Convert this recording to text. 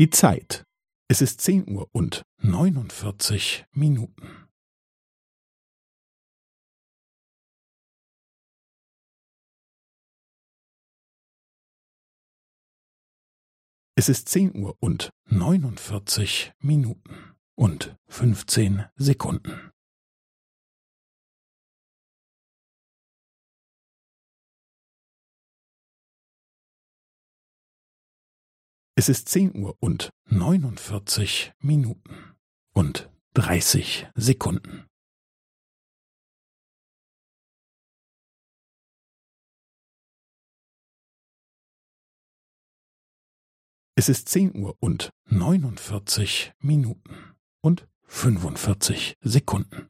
Die Zeit. Es ist zehn Uhr und neunundvierzig Minuten. Es ist zehn Uhr und neunundvierzig Minuten und fünfzehn Sekunden. Es ist zehn Uhr und neunundvierzig Minuten und dreißig Sekunden. Es ist zehn Uhr und neunundvierzig Minuten und fünfundvierzig Sekunden.